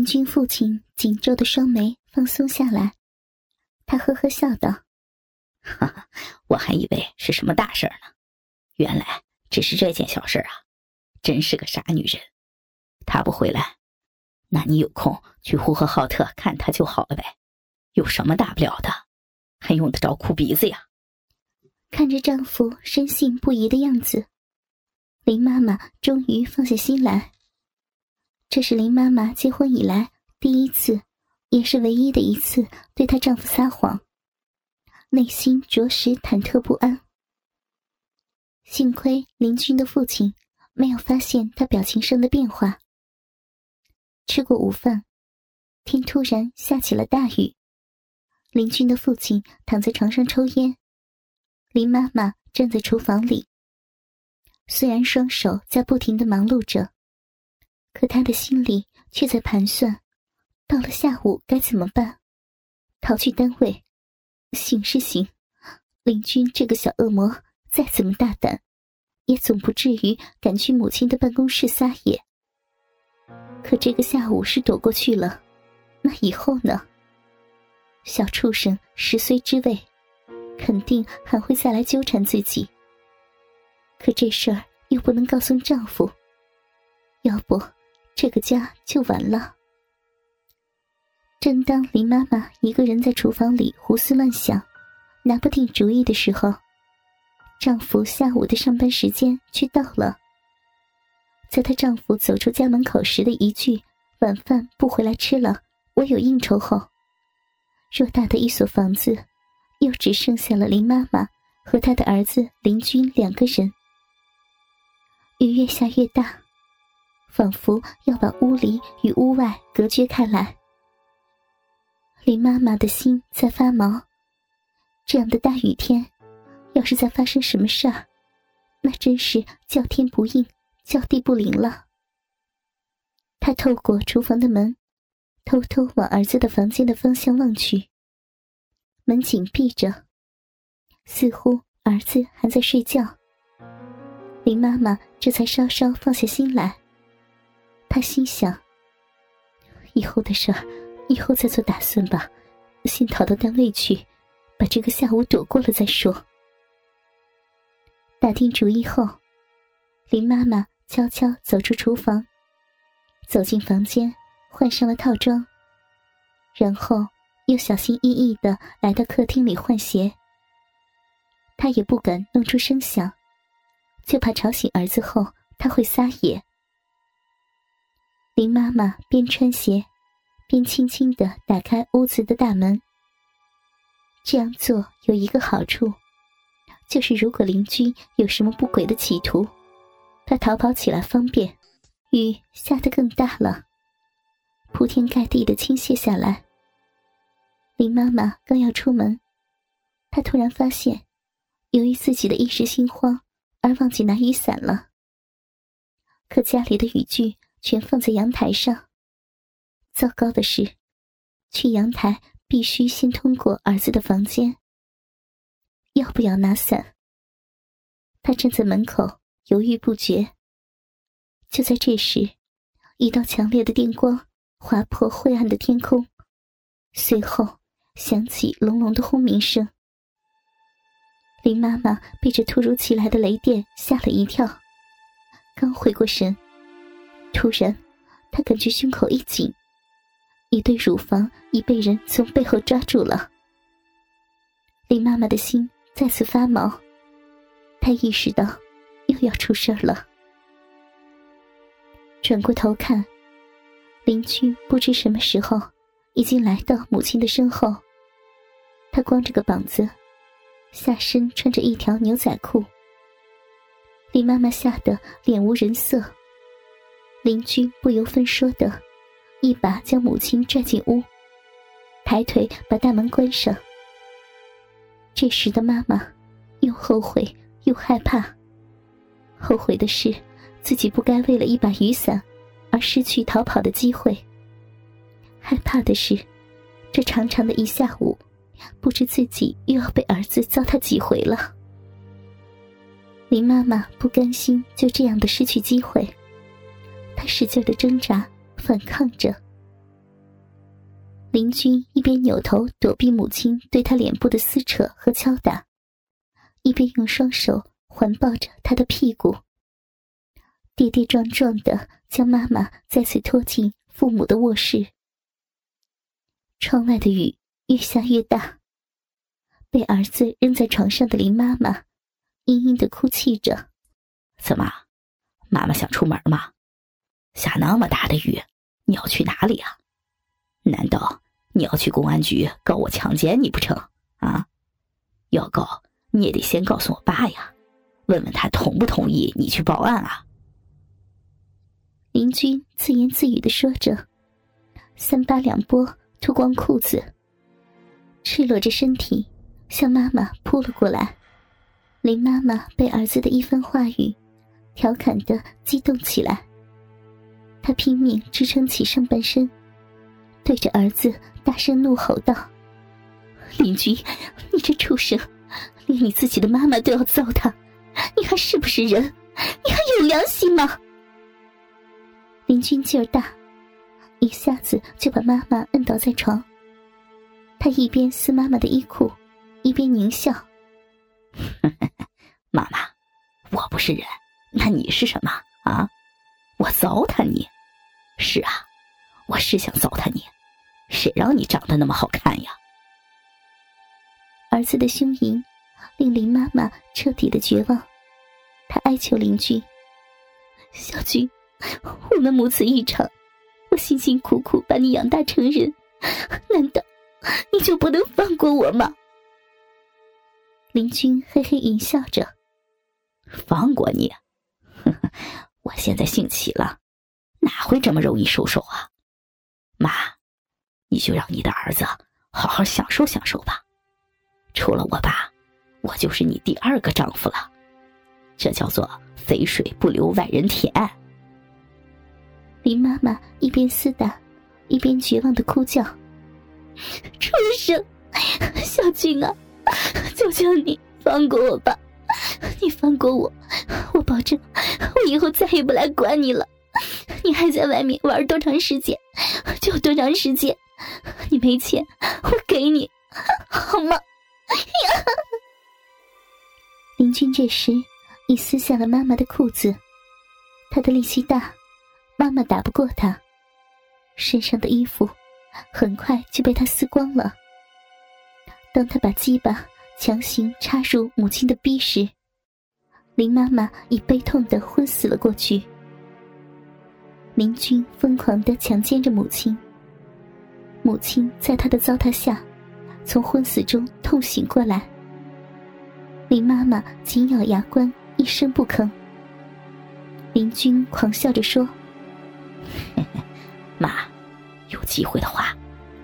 林军父亲紧皱的双眉放松下来，他呵呵笑道：“哈哈，我还以为是什么大事呢，原来只是这件小事啊！真是个傻女人。他不回来，那你有空去呼和浩特看他就好了呗，有什么大不了的，还用得着哭鼻子呀？”看着丈夫深信不疑的样子，林妈妈终于放下心来。这是林妈妈结婚以来第一次，也是唯一的一次对她丈夫撒谎，内心着实忐忑不安。幸亏林军的父亲没有发现她表情上的变化。吃过午饭，天突然下起了大雨，林军的父亲躺在床上抽烟。林妈妈站在厨房里，虽然双手在不停的忙碌着，可他的心里却在盘算：到了下午该怎么办？逃去单位，行是行，林军这个小恶魔再怎么大胆，也总不至于敢去母亲的办公室撒野。可这个下午是躲过去了，那以后呢？小畜生十岁之位。肯定还会再来纠缠自己，可这事儿又不能告诉丈夫，要不这个家就完了。正当林妈妈一个人在厨房里胡思乱想，拿不定主意的时候，丈夫下午的上班时间却到了。在她丈夫走出家门口时的一句“晚饭不回来吃了，我有应酬”后，偌大的一所房子。又只剩下了林妈妈和她的儿子林军两个人。雨越下越大，仿佛要把屋里与屋外隔绝开来。林妈妈的心在发毛。这样的大雨天，要是再发生什么事儿，那真是叫天不应，叫地不灵了。她透过厨房的门，偷偷往儿子的房间的方向望去。门紧闭着，似乎儿子还在睡觉。林妈妈这才稍稍放下心来。他心想：以后的事儿，以后再做打算吧。先逃到单位去，把这个下午躲过了再说。打定主意后，林妈妈悄悄走出厨房，走进房间，换上了套装，然后。又小心翼翼的来到客厅里换鞋。他也不敢弄出声响，就怕吵醒儿子后他会撒野。林妈妈边穿鞋，边轻轻的打开屋子的大门。这样做有一个好处，就是如果邻居有什么不轨的企图，他逃跑起来方便。雨下得更大了，铺天盖地的倾泻下来。林妈妈刚要出门，她突然发现，由于自己的一时心慌而忘记拿雨伞了。可家里的雨具全放在阳台上。糟糕的是，去阳台必须先通过儿子的房间。要不要拿伞？他站在门口犹豫不决。就在这时，一道强烈的电光划破灰暗的天空，随后。响起隆隆的轰鸣声，林妈妈被这突如其来的雷电吓了一跳，刚回过神，突然，她感觉胸口一紧，一对乳房已被人从背后抓住了。林妈妈的心再次发毛，她意识到又要出事儿了。转过头看，林君不知什么时候已经来到母亲的身后。他光着个膀子，下身穿着一条牛仔裤。李妈妈吓得脸无人色。邻居不由分说的，一把将母亲拽进屋，抬腿把大门关上。这时的妈妈，又后悔又害怕。后悔的是，自己不该为了一把雨伞，而失去逃跑的机会。害怕的是，这长长的一下午。不知自己又要被儿子糟蹋几回了。林妈妈不甘心就这样的失去机会，他使劲的挣扎反抗着，林军一边扭头躲避母亲对他脸部的撕扯和敲打，一边用双手环抱着他的屁股，跌跌撞撞的将妈妈再次拖进父母的卧室。窗外的雨越下越大，被儿子扔在床上的林妈妈嘤嘤的哭泣着：“怎么，妈妈想出门吗？下那么大的雨，你要去哪里啊？难道你要去公安局告我强奸你不成？啊？要告你也得先告诉我爸呀，问问他同不同意你去报案啊？”林军自言自语的说着，三八两拨。脱光裤子，赤裸着身体向妈妈扑了过来。林妈妈被儿子的一番话语调侃的激动起来，他拼命支撑起上半身，对着儿子大声怒吼道：“林军，你这畜生，连你自己的妈妈都要糟蹋，你还是不是人？你还有良心吗？”林军劲儿大。一下子就把妈妈摁倒在床。他一边撕妈妈的衣裤，一边狞笑：“妈妈，我不是人，那你是什么？糟蹋你？是啊，我是想糟蹋你。谁让你长得那么好看呀？”儿子的凶淫令林妈妈彻底的绝望，她哀求邻居：“小军，我们母子一场。”我辛辛苦苦把你养大成人，难道你就不能放过我吗？林君嘿嘿淫笑着：“放过你？我现在性起了，哪会这么容易收手啊？妈，你就让你的儿子好好享受享受吧。除了我爸，我就是你第二个丈夫了。这叫做肥水不流外人田。”林妈妈一边厮打，一边绝望的哭叫：“畜生，小军啊，求求你放过我吧！你放过我，我保证我以后再也不来管你了。你还在外面玩多长时间，就多长时间。你没钱，我给你，好吗？” 林军这时已撕下了妈妈的裤子，他的力气大。妈妈打不过他，身上的衣服很快就被他撕光了。当他把鸡巴强行插入母亲的逼时，林妈妈已悲痛的昏死了过去。林军疯狂的强奸着母亲，母亲在他的糟蹋下，从昏死中痛醒过来。林妈妈紧咬牙关，一声不吭。林军狂笑着说。妈，有机会的话，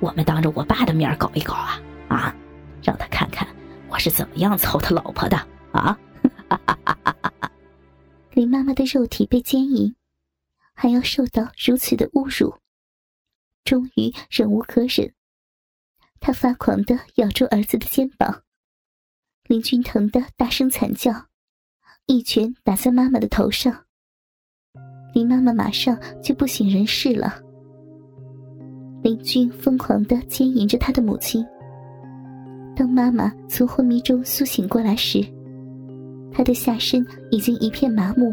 我们当着我爸的面搞一搞啊啊，让他看看我是怎么样操他老婆的啊！林妈妈的肉体被奸淫，还要受到如此的侮辱，终于忍无可忍，她发狂的咬住儿子的肩膀，林君疼的大声惨叫，一拳打在妈妈的头上。林妈妈马上就不省人事了。林军疯狂的奸淫着他的母亲。当妈妈从昏迷中苏醒过来时，他的下身已经一片麻木，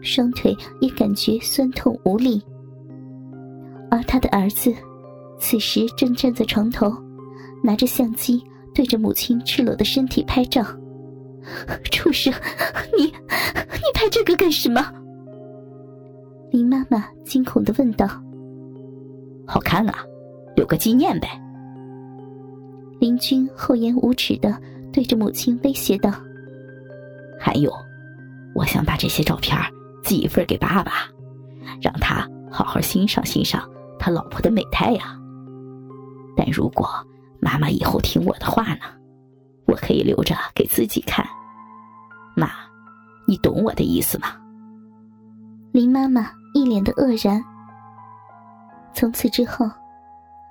双腿也感觉酸痛无力。而他的儿子，此时正站在床头，拿着相机对着母亲赤裸的身体拍照。畜生，你你拍这个干什么？林妈妈惊恐的问道：“好看啊，留个纪念呗。”林军厚颜无耻的对着母亲威胁道：“还有，我想把这些照片寄一份给爸爸，让他好好欣赏欣赏他老婆的美态呀。但如果妈妈以后听我的话呢，我可以留着给自己看。妈，你懂我的意思吗？”林妈妈。一脸的愕然。从此之后，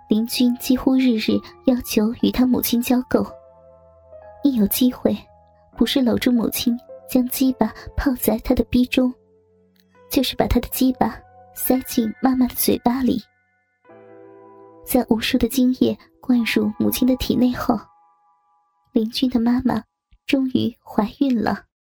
林军几乎日日要求与他母亲交媾。一有机会，不是搂住母亲将鸡巴泡在她的逼中，就是把她的鸡巴塞进妈妈的嘴巴里。在无数的精液灌入母亲的体内后，林君的妈妈终于怀孕了。